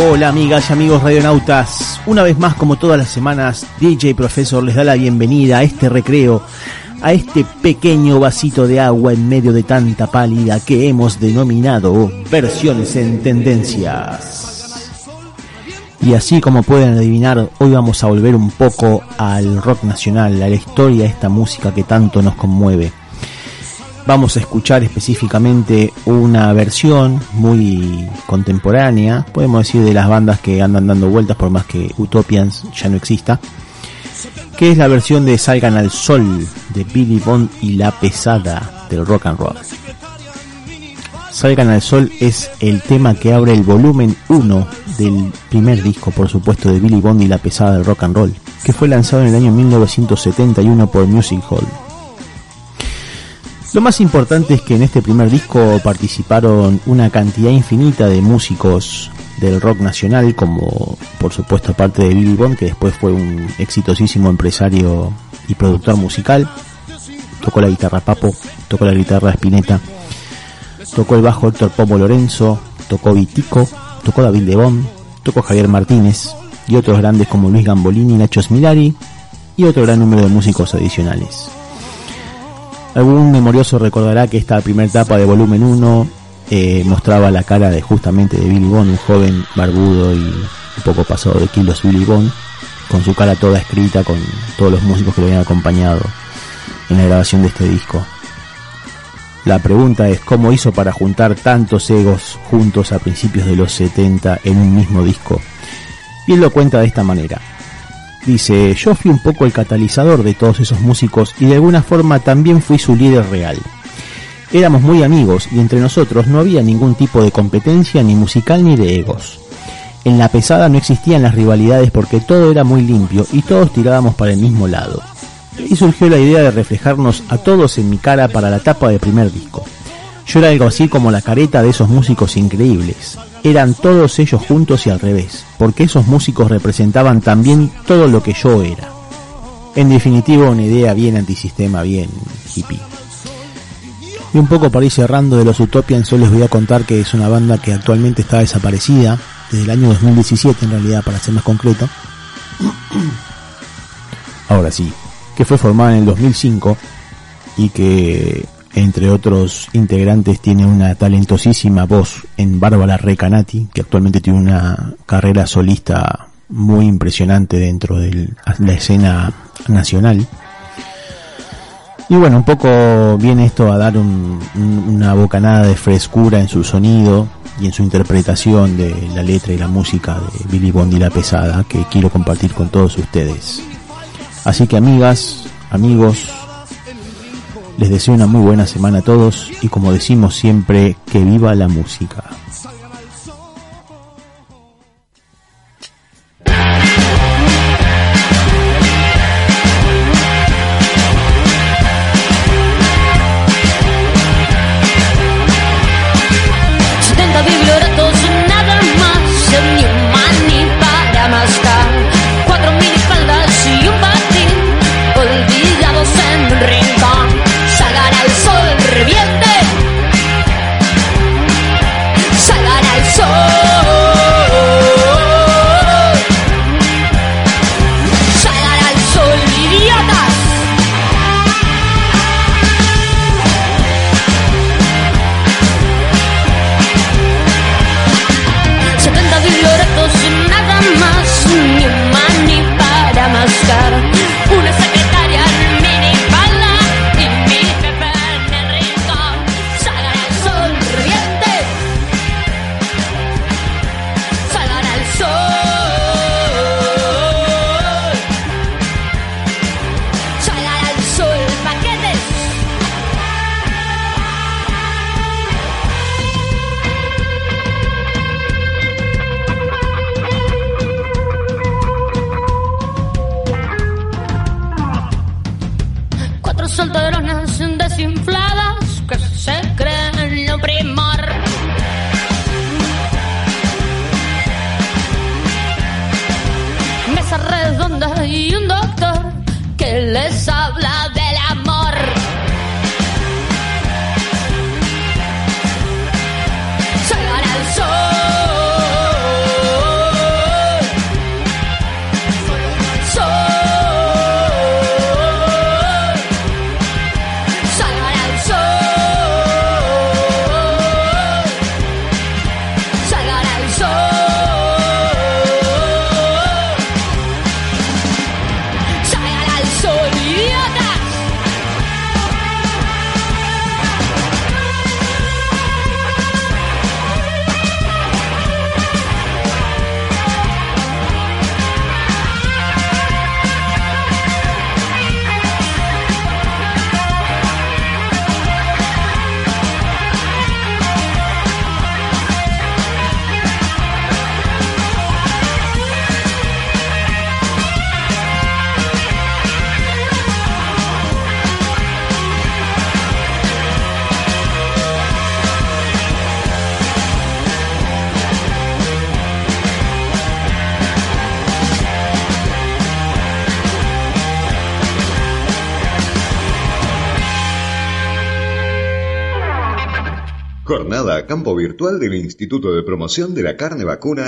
Hola amigas y amigos radionautas, una vez más como todas las semanas, DJ Profesor les da la bienvenida a este recreo, a este pequeño vasito de agua en medio de tanta pálida que hemos denominado versiones en tendencias. Y así como pueden adivinar, hoy vamos a volver un poco al rock nacional, a la historia de esta música que tanto nos conmueve vamos a escuchar específicamente una versión muy contemporánea, podemos decir de las bandas que andan dando vueltas por más que Utopians ya no exista, que es la versión de Salgan al Sol de Billy Bond y La Pesada del rock and roll. Salgan al Sol es el tema que abre el volumen 1 del primer disco, por supuesto, de Billy Bond y La Pesada del rock and roll, que fue lanzado en el año 1971 por Music Hall. Lo más importante es que en este primer disco participaron una cantidad infinita de músicos del rock nacional, como por supuesto aparte de Billy Bond, que después fue un exitosísimo empresario y productor musical. Tocó la guitarra Papo, tocó la guitarra Spinetta, tocó el bajo Héctor Pomo Lorenzo, tocó Vitico, tocó David de Bond, tocó Javier Martínez y otros grandes como Luis Gambolini, Nacho Smilari y otro gran número de músicos adicionales. Algún memorioso recordará que esta primera etapa de volumen 1 eh, mostraba la cara de justamente de Billy Bond, un joven barbudo y un poco pasado de kilos Billy Bond, con su cara toda escrita, con todos los músicos que lo habían acompañado en la grabación de este disco. La pregunta es cómo hizo para juntar tantos egos juntos a principios de los 70 en un mismo disco. Y él lo cuenta de esta manera. Dice, yo fui un poco el catalizador de todos esos músicos y de alguna forma también fui su líder real. Éramos muy amigos y entre nosotros no había ningún tipo de competencia ni musical ni de egos. En la pesada no existían las rivalidades porque todo era muy limpio y todos tirábamos para el mismo lado. Y surgió la idea de reflejarnos a todos en mi cara para la tapa del primer disco. Yo era algo así como la careta de esos músicos increíbles eran todos ellos juntos y al revés, porque esos músicos representaban también todo lo que yo era. En definitiva, una idea bien antisistema, bien hippie. Y un poco para ir cerrando de los Utopians, yo les voy a contar que es una banda que actualmente está desaparecida, desde el año 2017 en realidad, para ser más concreto. Ahora sí, que fue formada en el 2005 y que entre otros integrantes tiene una talentosísima voz en Bárbara Recanati, que actualmente tiene una carrera solista muy impresionante dentro de la escena nacional. Y bueno, un poco viene esto a dar una bocanada de frescura en su sonido y en su interpretación de la letra y la música de Billy Bond y la Pesada que quiero compartir con todos ustedes. Así que amigas, amigos, les deseo una muy buena semana a todos y como decimos siempre, que viva la música. les habla Jornada a campo virtual del Instituto de Promoción de la Carne Vacuna